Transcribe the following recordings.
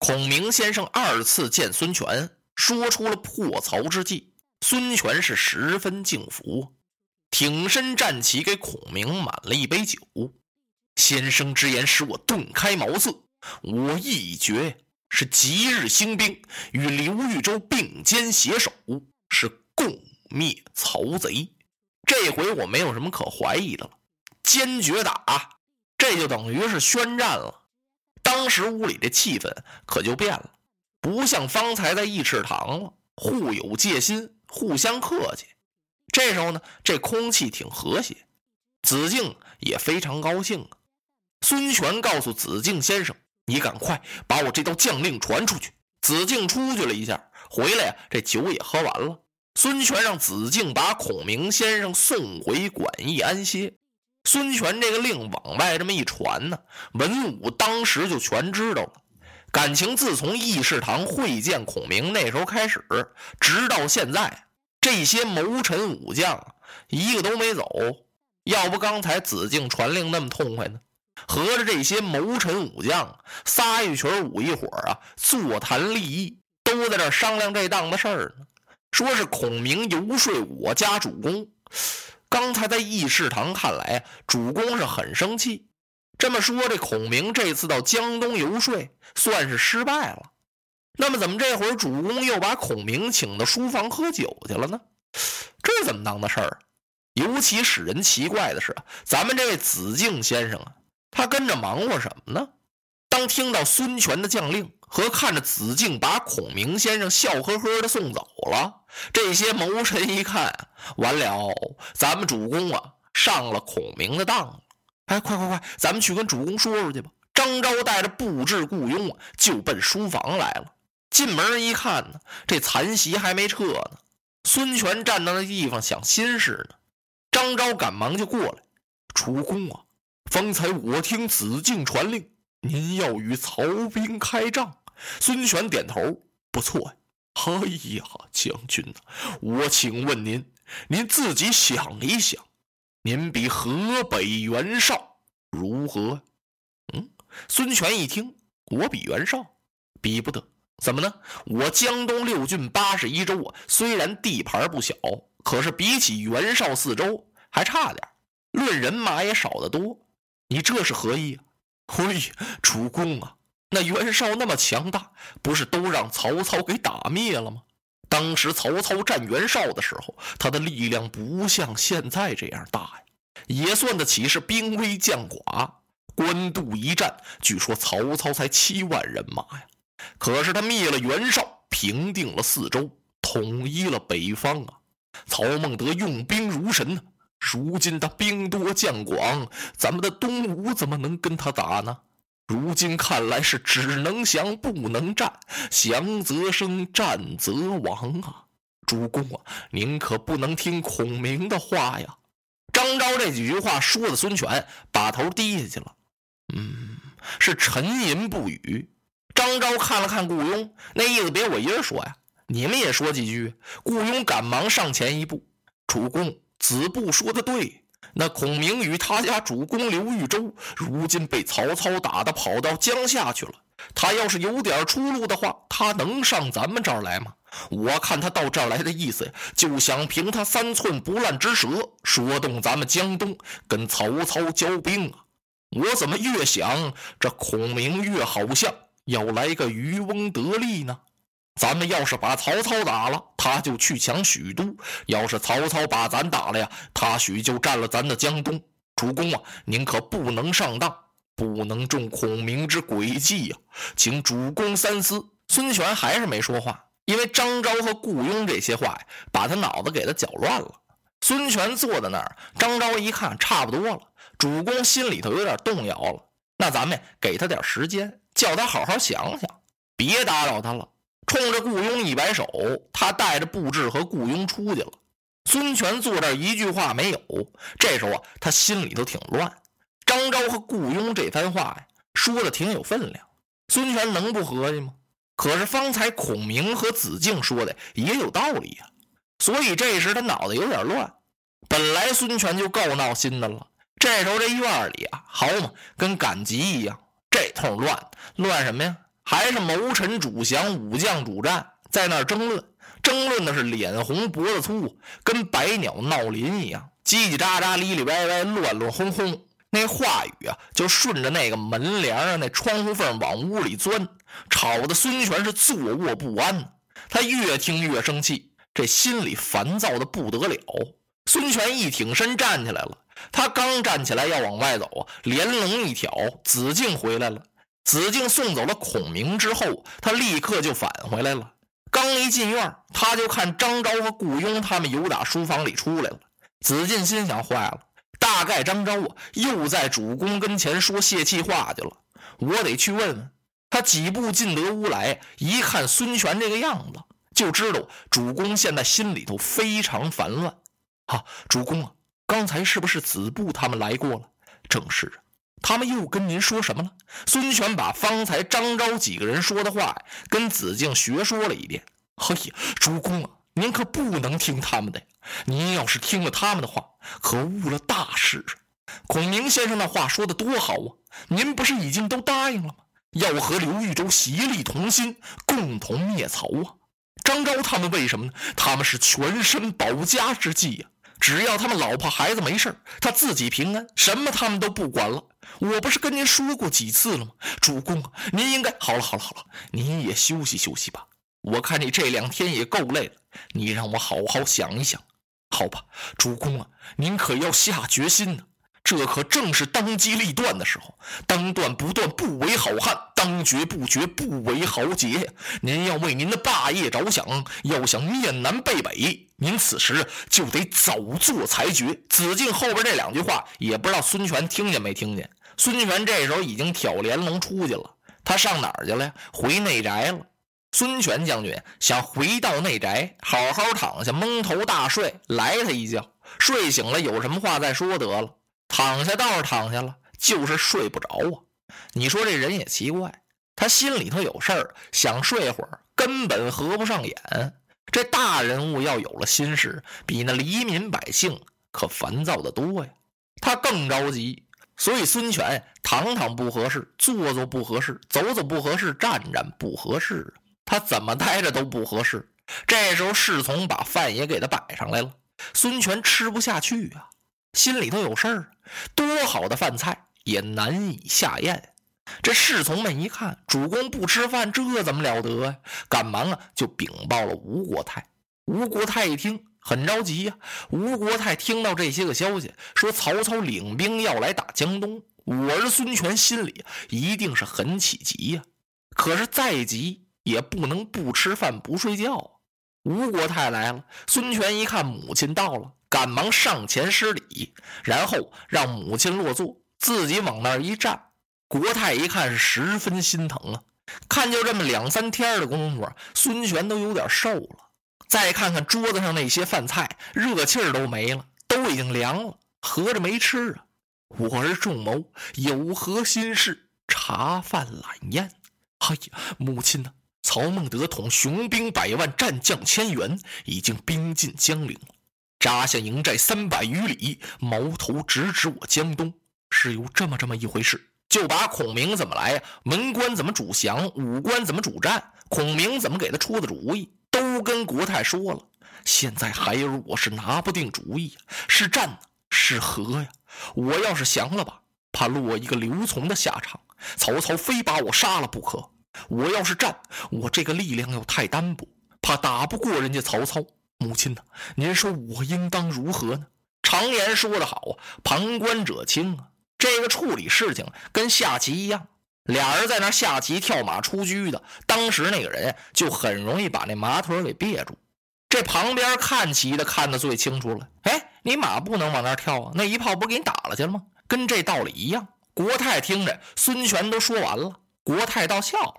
孔明先生二次见孙权，说出了破曹之计。孙权是十分敬服，挺身站起，给孔明满了一杯酒。先生之言使我顿开茅塞，我意已决，是即日兴兵，与刘豫州并肩携手，是共灭曹贼。这回我没有什么可怀疑的了，坚决打，这就等于是宣战了。当时屋里的气氛可就变了，不像方才在议事堂了，互有戒心，互相客气。这时候呢，这空气挺和谐，子敬也非常高兴啊。孙权告诉子敬先生：“你赶快把我这道将令传出去。”子敬出去了一下，回来呀，这酒也喝完了。孙权让子敬把孔明先生送回馆驿安歇。孙权这个令往外这么一传呢，文武当时就全知道了。感情自从议事堂会见孔明那时候开始，直到现在，这些谋臣武将一个都没走。要不刚才子敬传令那么痛快呢？合着这些谋臣武将仨一群五一伙啊，座谈利益，都在这商量这档子事儿呢。说是孔明游说我家主公。刚才在议事堂看来啊，主公是很生气。这么说，这孔明这次到江东游说算是失败了。那么，怎么这会儿主公又把孔明请到书房喝酒去了呢？这怎么当的事儿？尤其使人奇怪的是，咱们这位子敬先生啊，他跟着忙活什么呢？当听到孙权的将令和看着子敬把孔明先生笑呵呵的送走走了，这些谋臣一看，完了，咱们主公啊上了孔明的当了！哎，快快快，咱们去跟主公说说去吧！张昭带着布置雇佣啊，就奔书房来了。进门一看呢，这残席还没撤呢。孙权站到那地方想心事呢。张昭赶忙就过来：“主公啊，方才我听子敬传令。”您要与曹兵开仗？孙权点头，不错呀。哎呀，将军呐，我请问您，您自己想一想，您比河北袁绍如何？嗯，孙权一听，我比袁绍比不得，怎么呢？我江东六郡八十一州啊，虽然地盘不小，可是比起袁绍四州还差点，论人马也少得多。你这是何意啊？嘿，主公啊，那袁绍那么强大，不是都让曹操给打灭了吗？当时曹操战袁绍的时候，他的力量不像现在这样大呀，也算得起是兵微将寡。官渡一战，据说曹操才七万人马呀，可是他灭了袁绍，平定了四周，统一了北方啊。曹孟德用兵如神呢。如今他兵多将广，咱们的东吴怎么能跟他打呢？如今看来是只能降不能战，降则生，战则亡啊！主公啊，您可不能听孔明的话呀！张昭这几句话说的，孙权把头低下去了，嗯，是沉吟不语。张昭看了看顾雍，那意思别我一人说呀，你们也说几句。顾雍赶忙上前一步，主公。子布说的对，那孔明与他家主公刘豫州，如今被曹操打的跑到江夏去了。他要是有点出路的话，他能上咱们这儿来吗？我看他到这儿来的意思，就想凭他三寸不烂之舌，说动咱们江东，跟曹操交兵啊！我怎么越想，这孔明越好像要来个渔翁得利呢？咱们要是把曹操打了，他就去抢许都；要是曹操把咱打了呀，他许就占了咱的江东。主公啊，您可不能上当，不能中孔明之诡计呀，请主公三思。孙权还是没说话，因为张昭和顾雍这些话呀，把他脑子给他搅乱了。孙权坐在那儿，张昭一看差不多了，主公心里头有点动摇了，那咱们给他点时间，叫他好好想想，别打扰他了。冲着雇佣一摆手，他带着布置和雇佣出去了。孙权坐这一句话没有。这时候啊，他心里头挺乱。张昭和雇佣这番话呀，说的挺有分量。孙权能不合计吗？可是方才孔明和子敬说的也有道理呀。所以这时他脑子有点乱。本来孙权就够闹心的了，这时候这院里啊，好嘛，跟赶集一样，这通乱乱什么呀？还是谋臣主降，武将主战，在那儿争论，争论的是脸红脖子粗，跟百鸟闹林一样，叽叽喳喳，里里歪歪，乱乱哄哄。那话语啊，就顺着那个门帘啊，那窗户缝往屋里钻，吵得孙权是坐卧不安。他越听越生气，这心里烦躁的不得了。孙权一挺身站起来了，他刚站起来要往外走啊，连龙一挑，子敬回来了。子敬送走了孔明之后，他立刻就返回来了。刚一进院，他就看张昭和顾雍他们由打书房里出来了。子敬心想：坏了。大概张昭啊，又在主公跟前说泄气话去了。我得去问问他。几步进得屋来，一看孙权这个样子，就知道主公现在心里头非常烦乱。啊，主公啊，刚才是不是子布他们来过了？正是，他们又跟您说什么了？孙权把方才张昭几个人说的话跟子敬学说了一遍。嘿呀，主公啊！您可不能听他们的，您要是听了他们的话，可误了大事啊！孔明先生那话说的多好啊，您不是已经都答应了吗？要和刘豫州协力同心，共同灭曹啊！张昭他们为什么呢？他们是全身保家之计呀！只要他们老婆孩子没事他自己平安，什么他们都不管了。我不是跟您说过几次了吗？主公啊，您应该好了好了好了，您也休息休息吧。我看你这两天也够累了，你让我好好想一想，好吧，主公啊，您可要下决心呢。这可正是当机立断的时候，当断不断不为好汉，当决不决不为豪杰呀。您要为您的霸业着想，要想面南背北，您此时就得早做裁决。子敬后边这两句话，也不知道孙权听见没听见。孙权这时候已经挑帘笼出去了，他上哪儿去了呀？回内宅了。孙权将军想回到内宅，好好躺下蒙头大睡，来他一觉。睡醒了有什么话再说得了。躺下倒是躺下了，就是睡不着啊。你说这人也奇怪，他心里头有事儿，想睡会儿，根本合不上眼。这大人物要有了心事，比那黎民百姓可烦躁的多呀。他更着急，所以孙权躺躺不合适，坐坐不合适，走走不合适，站站不合适。他怎么待着都不合适。这时候侍从把饭也给他摆上来了，孙权吃不下去啊，心里头有事儿。多好的饭菜也难以下咽。这侍从们一看主公不吃饭，这怎么了得呀？赶忙啊就禀报了吴国太。吴国太一听很着急呀。吴国太听到这些个消息，说曹操领兵要来打江东，我儿孙权心里一定是很起急呀。可是再急。也不能不吃饭不睡觉啊。吴国太来了，孙权一看母亲到了，赶忙上前施礼，然后让母亲落座，自己往那儿一站。国太一看是十分心疼啊，看就这么两三天的功夫，孙权都有点瘦了。再看看桌子上那些饭菜，热气儿都没了，都已经凉了，合着没吃啊。我儿仲谋有何心事？茶饭懒宴。哎呀，母亲呢？曹孟德统雄兵百万，战将千员，已经兵进江陵了，扎下营寨三百余里，矛头直指我江东。是有这么这么一回事，就把孔明怎么来呀，文官怎么主降，武官怎么主战，孔明怎么给他出的主意，都跟国太说了。现在孩儿我是拿不定主意，是战，是和呀？我要是降了吧，怕落一个刘琮的下场，曹操非把我杀了不可。我要是战，我这个力量又太单薄，怕打不过人家曹操。母亲呢？您说我应当如何呢？常言说得好啊，旁观者清啊。这个处理事情跟下棋一样，俩人在那下棋、跳马、出车的，当时那个人就很容易把那马腿给别住。这旁边看棋的看得最清楚了。哎，你马不能往那跳啊，那一炮不给你打了去了吗？跟这道理一样。国泰听着，孙权都说完了。国泰倒笑了，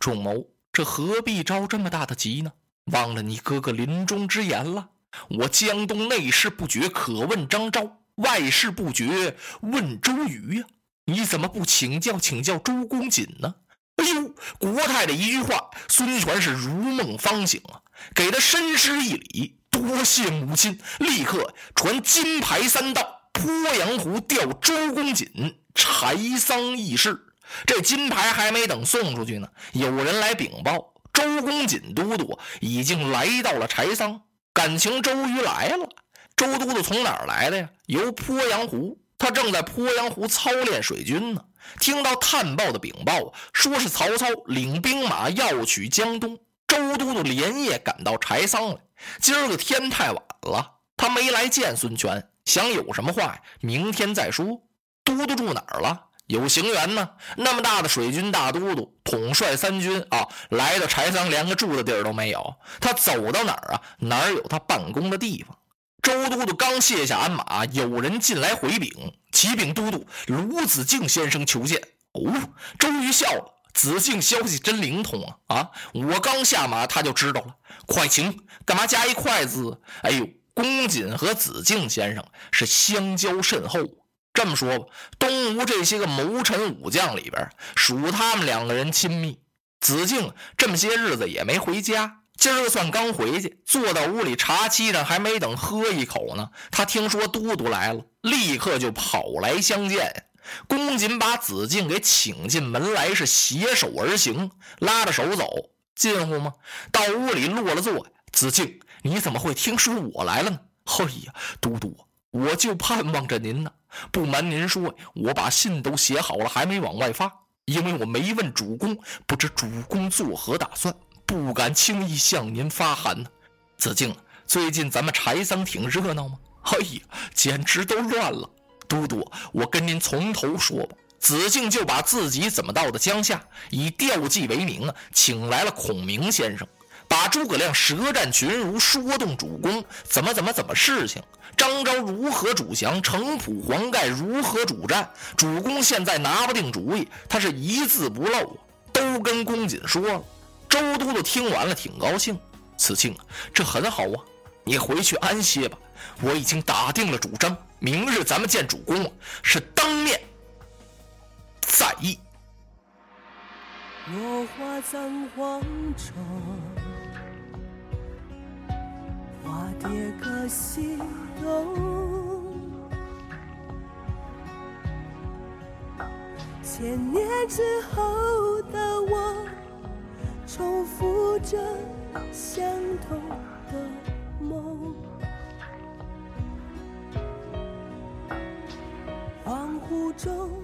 仲谋，这何必着这么大的急呢？忘了你哥哥临终之言了。我江东内事不决，可问张昭；外事不决，问周瑜呀。你怎么不请教请教周公瑾呢？哎呦，国太的一句话，孙权是如梦方醒啊，给他深施一礼，多谢母亲，立刻传金牌三道，鄱阳湖调周公瑾，柴桑议事。这金牌还没等送出去呢，有人来禀报，周公瑾都督已经来到了柴桑。感情周瑜来了。周都督从哪儿来的呀？由鄱阳湖，他正在鄱阳湖操练水军呢。听到探报的禀报，说是曹操领兵马要取江东。周都督连夜赶到柴桑来。今儿个天太晚了，他没来见孙权，想有什么话呀，明天再说。都督住哪儿了？有行辕呢。那么大的水军大都督，统帅三军啊，来到柴桑连个住的地儿都没有。他走到哪儿啊？哪儿有他办公的地方？周都督刚卸下鞍马，有人进来回禀：启禀都督，卢子敬先生求见。哦，周瑜笑了。子敬消息真灵通啊！啊，我刚下马他就知道了。快请，干嘛加一快字？哎呦，公瑾和子敬先生是相交甚厚。这么说吧，东吴这些个谋臣武将里边，属他们两个人亲密。子敬这么些日子也没回家，今儿个算刚回去，坐到屋里茶几上，还没等喝一口呢，他听说都督来了，立刻就跑来相见。公瑾把子敬给请进门来，是携手而行，拉着手走，近乎吗？到屋里落了座。子敬，你怎么会听说我来了呢？嘿呀，都督，我就盼望着您呢。不瞒您说，我把信都写好了，还没往外发，因为我没问主公，不知主公作何打算，不敢轻易向您发函呢。子敬，最近咱们柴桑挺热闹吗？哎呀，简直都乱了。都督，我跟您从头说吧。子敬就把自己怎么到的江夏，以吊祭为名啊，请来了孔明先生，把诸葛亮舌战群儒，说动主公，怎么怎么怎么事情。张昭如何主降，城濮黄盖如何主战，主公现在拿不定主意，他是一字不漏，都跟公瑾说了。周都督听完了，挺高兴。此敬，这很好啊，你回去安歇吧。我已经打定了主张。明日咱们见主公，是当面在议。落花葬黄冢，花蝶各西东。千年之后的我，重复着相同的梦。恍惚中。